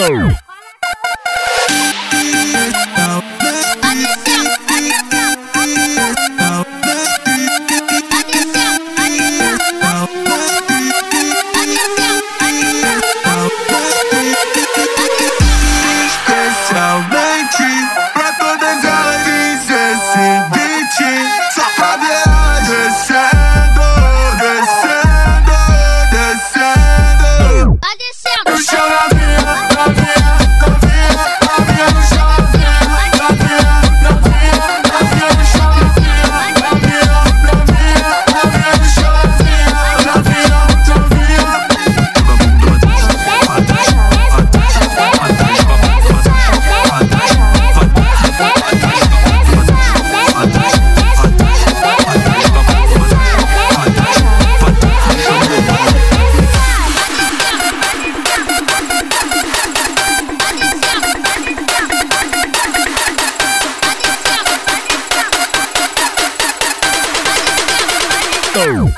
Oh! show.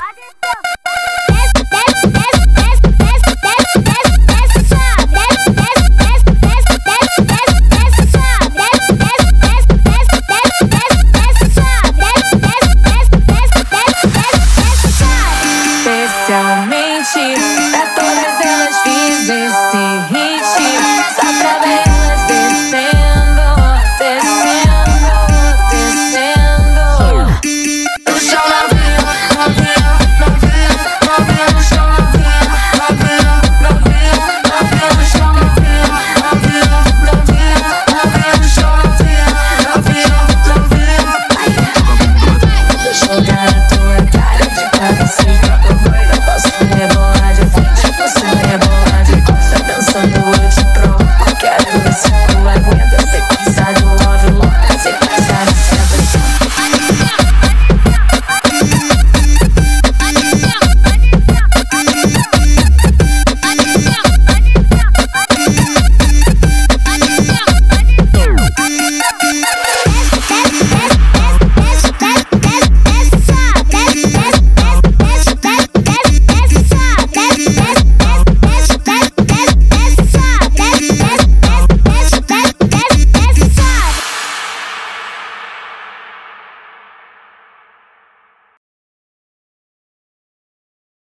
Especialmente